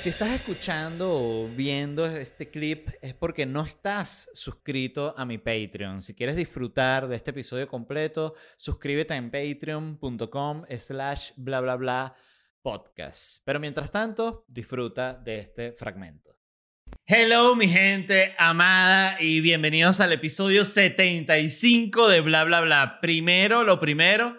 Si estás escuchando o viendo este clip es porque no estás suscrito a mi Patreon. Si quieres disfrutar de este episodio completo, suscríbete en patreon.com slash bla bla bla podcast. Pero mientras tanto, disfruta de este fragmento. Hello mi gente amada y bienvenidos al episodio 75 de bla bla bla. Primero, lo primero,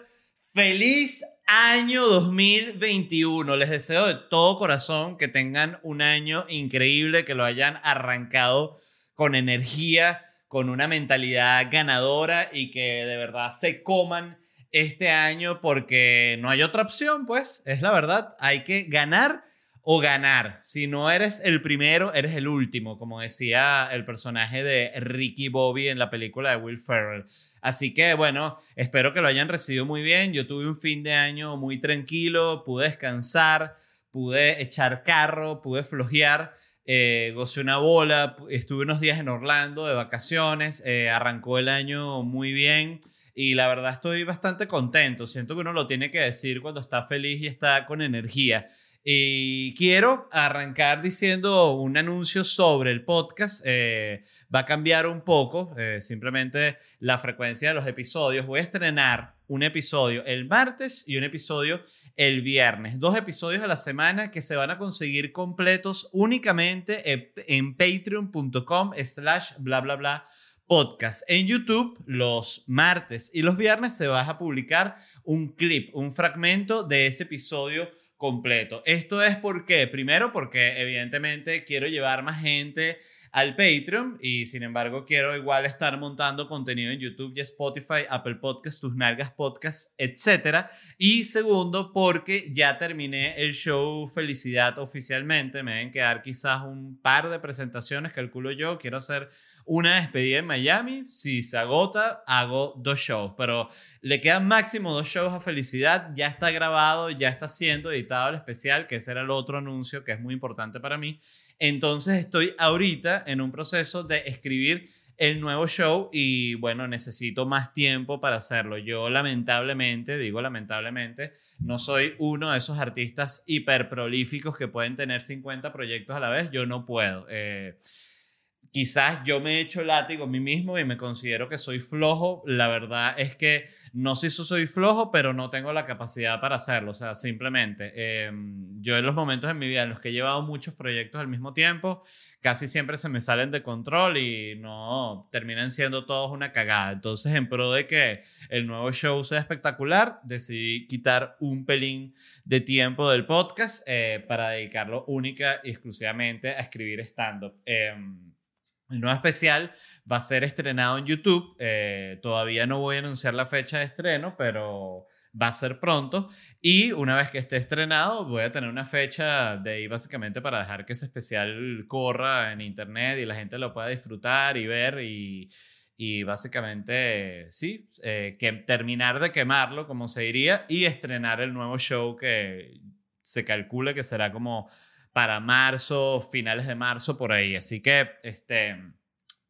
feliz año 2021. Les deseo de todo corazón que tengan un año increíble, que lo hayan arrancado con energía, con una mentalidad ganadora y que de verdad se coman este año porque no hay otra opción, pues, es la verdad, hay que ganar o ganar. Si no eres el primero, eres el último, como decía el personaje de Ricky Bobby en la película de Will Ferrell. Así que bueno, espero que lo hayan recibido muy bien. Yo tuve un fin de año muy tranquilo, pude descansar, pude echar carro, pude flojear. Eh, gocé una bola, estuve unos días en Orlando de vacaciones, eh, arrancó el año muy bien y la verdad estoy bastante contento. Siento que uno lo tiene que decir cuando está feliz y está con energía. Y quiero arrancar diciendo un anuncio sobre el podcast. Eh, va a cambiar un poco, eh, simplemente la frecuencia de los episodios. Voy a estrenar un episodio el martes y un episodio el viernes. Dos episodios a la semana que se van a conseguir completos únicamente en patreon.com slash bla bla bla podcast. En YouTube los martes y los viernes se va a publicar un clip, un fragmento de ese episodio completo. Esto es porque, primero porque evidentemente quiero llevar más gente al Patreon y sin embargo quiero igual estar montando contenido en YouTube y Spotify, Apple Podcasts, Tus Nalgas Podcasts, etc. Y segundo porque ya terminé el show Felicidad oficialmente, me deben quedar quizás un par de presentaciones, calculo yo, quiero hacer una despedida en Miami. Si se agota, hago dos shows. Pero le quedan máximo dos shows a Felicidad. Ya está grabado, ya está siendo editado el especial, que ese era el otro anuncio que es muy importante para mí. Entonces estoy ahorita en un proceso de escribir el nuevo show y bueno, necesito más tiempo para hacerlo. Yo lamentablemente, digo lamentablemente, no soy uno de esos artistas hiper prolíficos que pueden tener 50 proyectos a la vez. Yo no puedo. Eh, quizás yo me he hecho látigo a mí mismo y me considero que soy flojo. La verdad es que no sé si soy flojo, pero no tengo la capacidad para hacerlo. O sea, simplemente, em, yo en los momentos en mi vida en los que he llevado muchos proyectos al mismo tiempo, casi siempre se me salen de control y no terminan siendo todos una cagada. Entonces, en pro de que el nuevo show sea espectacular, decidí quitar un pelín de tiempo del podcast eh, para dedicarlo única y exclusivamente a escribir stand-up. Em, el nuevo especial va a ser estrenado en YouTube. Eh, todavía no voy a anunciar la fecha de estreno, pero va a ser pronto. Y una vez que esté estrenado, voy a tener una fecha de ahí básicamente para dejar que ese especial corra en internet y la gente lo pueda disfrutar y ver y, básicamente, sí, eh, que terminar de quemarlo, como se diría, y estrenar el nuevo show que se calcula que será como para marzo, finales de marzo, por ahí. Así que, este,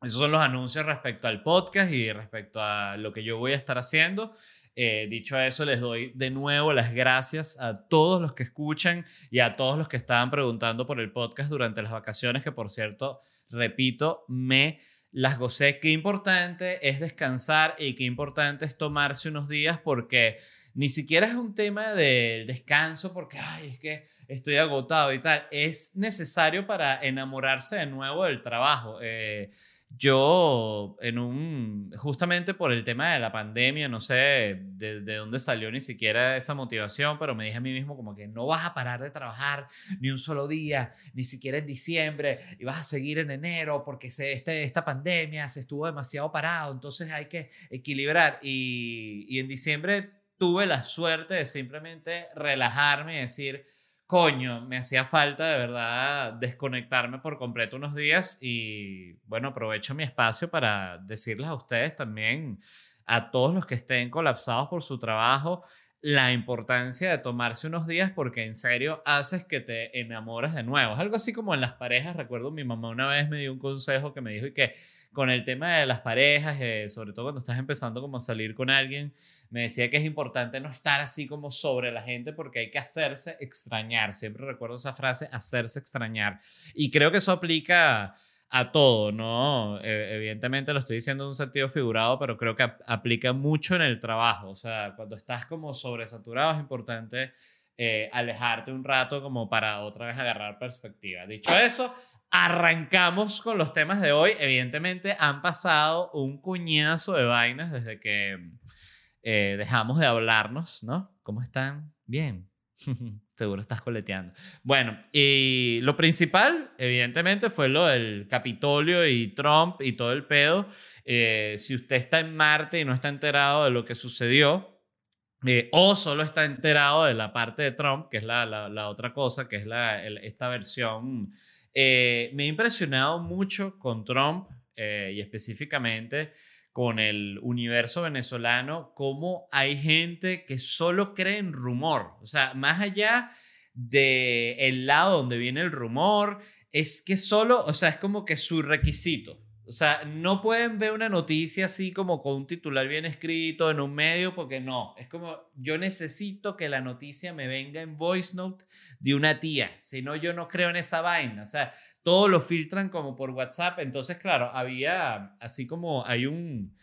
esos son los anuncios respecto al podcast y respecto a lo que yo voy a estar haciendo. Eh, dicho eso, les doy de nuevo las gracias a todos los que escuchan y a todos los que estaban preguntando por el podcast durante las vacaciones, que por cierto, repito, me las gocé. Qué importante es descansar y qué importante es tomarse unos días porque ni siquiera es un tema del descanso porque, ay, es que estoy agotado y tal. Es necesario para enamorarse de nuevo del trabajo. Eh, yo, en un, justamente por el tema de la pandemia, no sé de, de, dónde salió ni siquiera esa motivación, pero me dije a mí mismo como que no vas a parar de trabajar ni un solo día, ni siquiera en diciembre, y vas a seguir en enero porque se, este, esta pandemia se estuvo demasiado parado, entonces hay que equilibrar. Y, y en diciembre tuve la suerte de simplemente relajarme y decir, coño, me hacía falta de verdad desconectarme por completo unos días y bueno, aprovecho mi espacio para decirles a ustedes también, a todos los que estén colapsados por su trabajo, la importancia de tomarse unos días porque en serio haces que te enamores de nuevo. Es algo así como en las parejas, recuerdo mi mamá una vez me dio un consejo que me dijo y que con el tema de las parejas, eh, sobre todo cuando estás empezando como a salir con alguien, me decía que es importante no estar así como sobre la gente porque hay que hacerse extrañar. Siempre recuerdo esa frase, hacerse extrañar. Y creo que eso aplica a todo, ¿no? Eh, evidentemente lo estoy diciendo en un sentido figurado, pero creo que aplica mucho en el trabajo. O sea, cuando estás como sobresaturado es importante eh, alejarte un rato como para otra vez agarrar perspectiva. Dicho eso, arrancamos con los temas de hoy. Evidentemente han pasado un cuñazo de vainas desde que eh, dejamos de hablarnos, ¿no? ¿Cómo están? Bien. Seguro estás coleteando. Bueno, y lo principal, evidentemente, fue lo del Capitolio y Trump y todo el pedo. Eh, si usted está en Marte y no está enterado de lo que sucedió, eh, o solo está enterado de la parte de Trump, que es la, la, otra cosa, que es la, esta versión. Eh, me ha impresionado mucho con Trump y específicamente con el universo venezolano, cómo hay gente que solo cree en rumor. O sea, más allá del el lado donde viene el rumor, es que solo, o sea, es como que su requisito. O sea, no pueden ver una noticia así como con un titular bien escrito en un medio, porque no. Es como, yo necesito que la noticia me venga en voice note de una tía. Si no, yo no creo en esa vaina. O sea, todo lo filtran como por WhatsApp. Entonces, claro, había, así como hay un,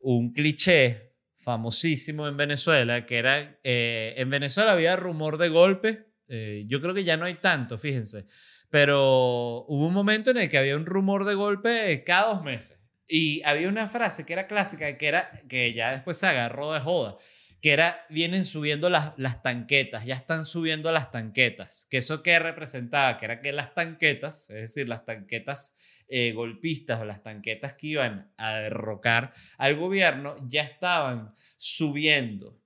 un cliché famosísimo en Venezuela, que era, eh, en Venezuela había rumor de golpe. Eh, yo creo que ya no hay tanto, fíjense. Pero hubo un momento en el que había un rumor de golpe cada dos meses. Y había una frase que era clásica, que era que ya después se agarró de joda que era, vienen subiendo las, las tanquetas, ya están subiendo las tanquetas, que eso que representaba, que era que las tanquetas, es decir, las tanquetas eh, golpistas o las tanquetas que iban a derrocar al gobierno, ya estaban subiendo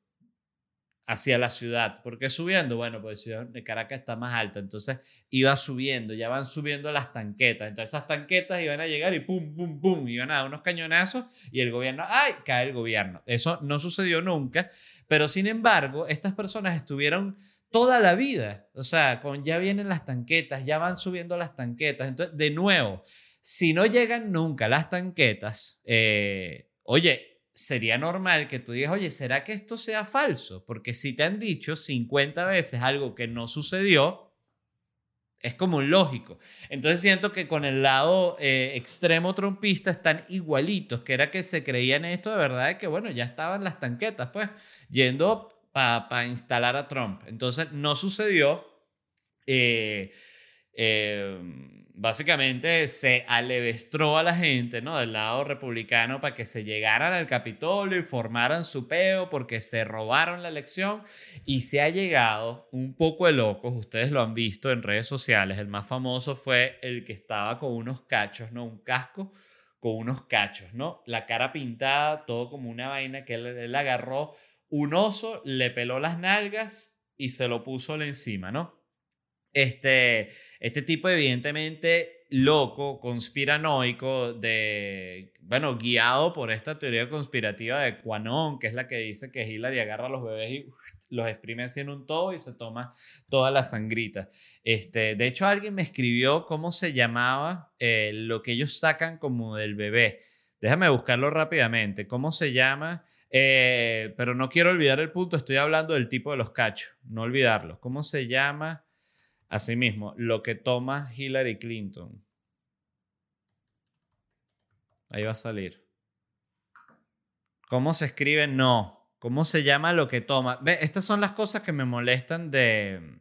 hacia la ciudad. ¿Por qué subiendo? Bueno, pues ciudad de Caracas está más alta, entonces iba subiendo, ya van subiendo las tanquetas. Entonces esas tanquetas iban a llegar y pum, pum, pum, iban a dar unos cañonazos y el gobierno, ¡ay! cae el gobierno. Eso no sucedió nunca, pero sin embargo, estas personas estuvieron toda la vida, o sea, con ya vienen las tanquetas, ya van subiendo las tanquetas. Entonces, de nuevo, si no llegan nunca las tanquetas, eh, oye, sería normal que tú digas, oye, ¿será que esto sea falso? Porque si te han dicho 50 veces algo que no sucedió, es como lógico. Entonces siento que con el lado eh, extremo trompista están igualitos, que era que se creían esto de verdad, de que bueno, ya estaban las tanquetas, pues, yendo para instalar a Trump. Entonces no sucedió. Eh, eh básicamente se alevestró a la gente, ¿no? Del lado republicano para que se llegaran al Capitolio y formaran su peo porque se robaron la elección y se ha llegado un poco de locos, ustedes lo han visto en redes sociales, el más famoso fue el que estaba con unos cachos, ¿no? Un casco con unos cachos, ¿no? La cara pintada, todo como una vaina que él, él agarró un oso, le peló las nalgas y se lo puso encima, ¿no? Este, este tipo evidentemente loco, conspiranoico, de, bueno, guiado por esta teoría conspirativa de Quanon, que es la que dice que Hillary agarra a los bebés y los exprime así en un todo y se toma toda la sangrita. Este, de hecho, alguien me escribió cómo se llamaba eh, lo que ellos sacan como del bebé. Déjame buscarlo rápidamente. ¿Cómo se llama? Eh, pero no quiero olvidar el punto, estoy hablando del tipo de los cachos, no olvidarlo. ¿Cómo se llama? Asimismo, lo que toma Hillary Clinton. Ahí va a salir. ¿Cómo se escribe? No. ¿Cómo se llama lo que toma? Ve, estas son las cosas que me molestan de,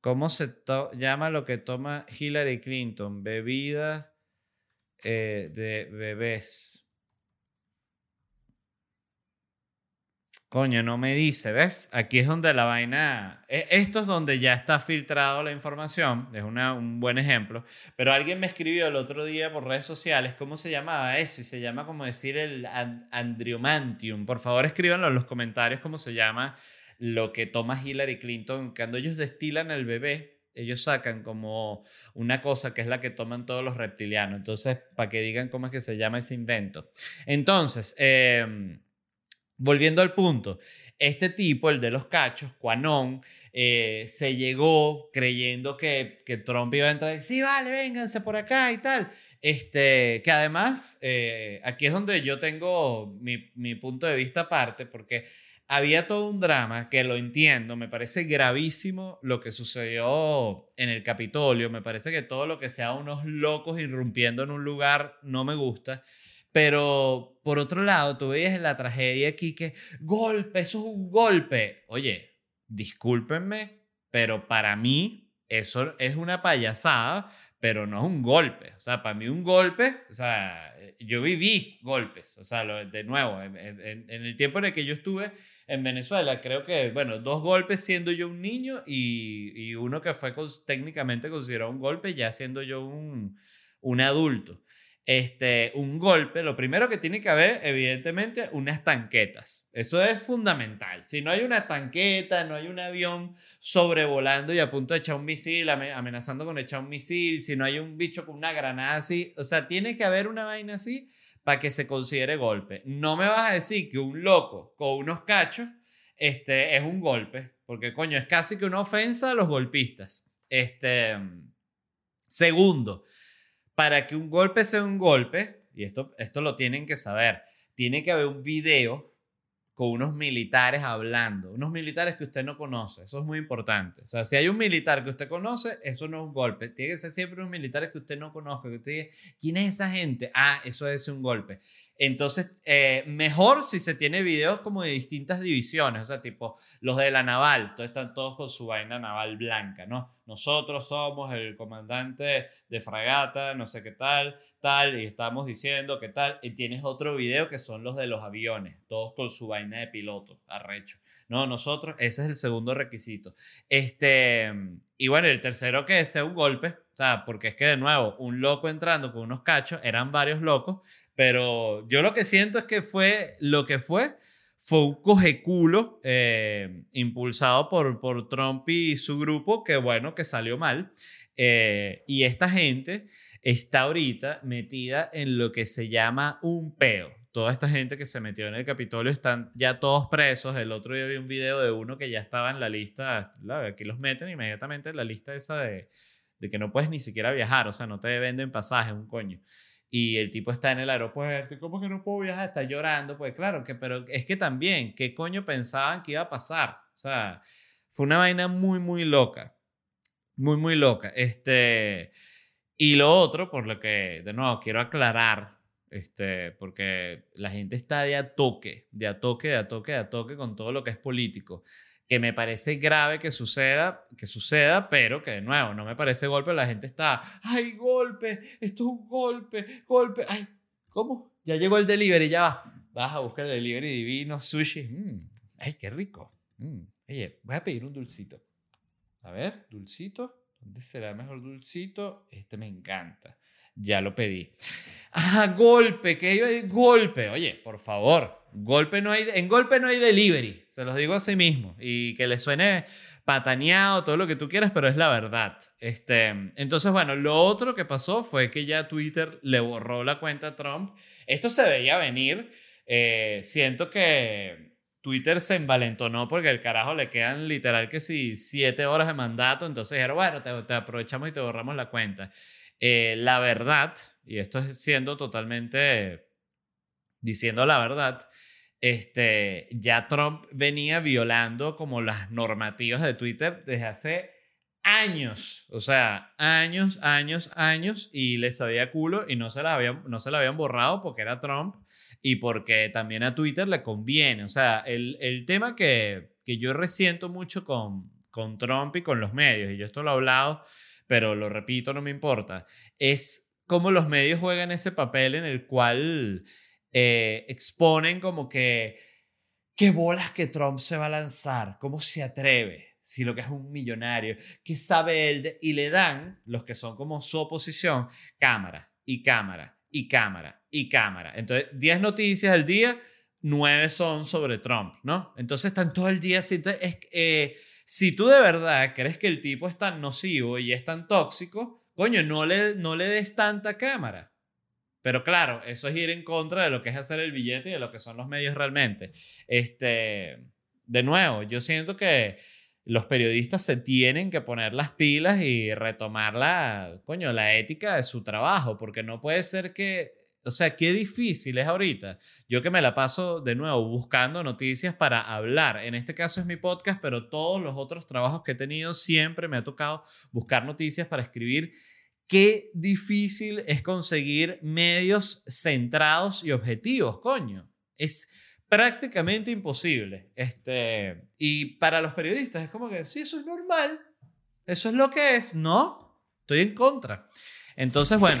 ¿Cómo se llama lo que toma Hillary Clinton? Bebida eh, de bebés. Coño, no me dice, ¿ves? Aquí es donde la vaina... e- Esto es donde ya está filtrado la información, es una- un buen ejemplo, pero alguien me escribió el otro día por redes sociales cómo se llamaba eso y se llama como decir el an- andriomantium. Por favor, escríbanlo en los comentarios cómo se llama lo que toma Hillary Clinton cuando ellos destilan el bebé. Ellos sacan como una cosa que es la que toman todos los reptilianos. Entonces, para que digan cómo es que se llama ese invento. Entonces, em, volviendo al punto, este tipo, el de los cachos, Quanon, eh, se llegó creyendo que, que Trump iba a entrar sí, vale, vénganse por acá y tal. Este, que además, eh, aquí es donde yo tengo mi, mi punto de vista aparte, porque había todo un drama que lo entiendo, me parece gravísimo lo que sucedió en el Capitolio, me parece que todo lo que sea unos locos irrumpiendo en un lugar no me gusta. Pero por otro lado, tú veías la tragedia aquí que golpe, eso es un golpe. Oye, discúlpenme, pero para mí eso es una payasada, pero no es un golpe. O sea, para mí un golpe, o sea, yo viví golpes. O sea, de nuevo, en, en- el tiempo en el que yo estuve en Venezuela, creo que, bueno, dos golpes siendo yo un niño y, y uno que fue cons- técnicamente considerado un golpe ya siendo yo un, un adulto este, un golpe, lo primero que tiene que haber, evidentemente, unas tanquetas. Eso es fundamental. Si no hay una tanqueta, no hay un avión sobrevolando y a punto de echar un misil, ame- amenazando con echar un misil, si no hay un bicho con una granada así, o sea, tiene que haber una vaina así para que se considere golpe. No me vas a decir que un loco con unos cachos este, es un golpe, porque coño, es casi que una ofensa a los golpistas. Este, segundo, para que un golpe sea un golpe, y esto, esto lo tienen que saber, tiene que haber un video con unos militares hablando, unos militares que usted no conoce, eso es muy importante. O sea, si hay un militar que usted conoce, eso no es un golpe, tiene que ser siempre unos militares que usted no conozca, que usted diga, ¿quién es esa gente? Ah, eso es un golpe. Entonces, eh, mejor si se tiene videos como de distintas divisiones, o sea, tipo los de la naval, todos están todos con su vaina naval blanca, ¿no? Nosotros somos el comandante de fragata, no sé qué tal, tal, y estamos diciendo qué tal, y tienes otro video que son los de los aviones, todos con su vaina de piloto, arrecho. No, nosotros, ese es el segundo requisito. Este, y bueno, el tercero que sea un golpe, o sea, porque es que de nuevo, un loco entrando con unos cachos, eran varios locos, pero yo lo que siento es que fue lo que fue, fue un cogeculo eh, impulsado por, por Trump y su grupo, que bueno, que salió mal. Eh, y esta gente está ahorita metida en lo que se llama un peo. Toda esta gente que se metió en el Capitolio están ya todos presos. El otro día vi un video de uno que ya estaba en la lista, claro, aquí los meten inmediatamente en la lista esa de, de que no puedes ni siquiera viajar, o sea, no te venden pasajes, un coño. Y el tipo está en el aeropuerto, y ¿cómo que no puedo viajar? Está llorando, pues claro, que, pero es que también, ¿qué coño pensaban que iba a pasar? O sea, fue una vaina muy, muy loca. Muy, muy loca. Este, y lo otro, por lo que, de nuevo, quiero aclarar, este, porque la gente está de a toque, de a toque, de a toque, de a toque con todo lo que es político que me parece grave que suceda, que suceda, pero que de nuevo no me parece golpe, la gente está, ay, golpe, esto es un golpe, golpe, ay, ¿cómo? Ya llegó el delivery, ya va. Vas a buscar el delivery divino, sushi, mm, ay, qué rico. Mm, Oye, voy a pedir un dulcito. A ver, dulcito, ¿dónde será mejor dulcito? Este me encanta. Ya lo pedí. Ah, golpe, que iba a decir golpe. Oye, por favor, golpe no hay, en golpe no hay delivery. Se los digo a sí mismo. Y que le suene pataneado, todo lo que tú quieras, pero es la verdad. Este, entonces, bueno, lo otro que pasó fue que ya Twitter le borró la cuenta a Trump. Esto se veía venir. Eh, siento que Twitter se envalentonó porque el carajo le quedan literal que si siete horas de mandato. Entonces dijeron, bueno, te, te aprovechamos y te borramos la cuenta. Eh, la verdad, y esto es siendo totalmente diciendo la verdad, este, ya Trump venía violando como las normativas de Twitter desde hace años, o sea, años, años, años, y les sabía culo y no se la habían, no se la habían borrado porque era Trump y porque también a Twitter le conviene. O sea, el, el tema que, que yo resiento mucho con, con Trump y con los medios, y yo esto lo he hablado, pero lo repito, no me importa, es cómo los medios juegan ese papel en el cual eh, exponen como que ¿Qué bolas que Trump se va a lanzar? ¿Cómo se atreve? Si lo que es un millonario, ¿qué sabe él? de-?" Y le dan, los que son como su oposición, cámara y cámara y cámara y cámara. Entonces, 10 noticias al día, 9 son sobre Trump, ¿no? Entonces están todo el día así. Entonces, es, eh, si tú de verdad crees que el tipo es tan nocivo y es tan tóxico, coño, no le, no le des tanta cámara. Pero claro, eso es ir en contra de lo que es hacer el billete y de lo que son los medios realmente. Este, de nuevo, yo siento que los periodistas se tienen que poner las pilas y retomar la, coño, la ética de su trabajo, porque no puede ser que, o sea, qué difícil es ahorita. Yo que me la paso de nuevo buscando noticias para hablar. En este caso es mi podcast, pero todos los otros trabajos que he tenido siempre me ha tocado buscar noticias para escribir qué difícil es conseguir medios centrados y objetivos, coño. Es prácticamente imposible. Este, y para los periodistas es como que, sí, eso es normal, eso es lo que es, no, estoy en contra. Entonces, bueno,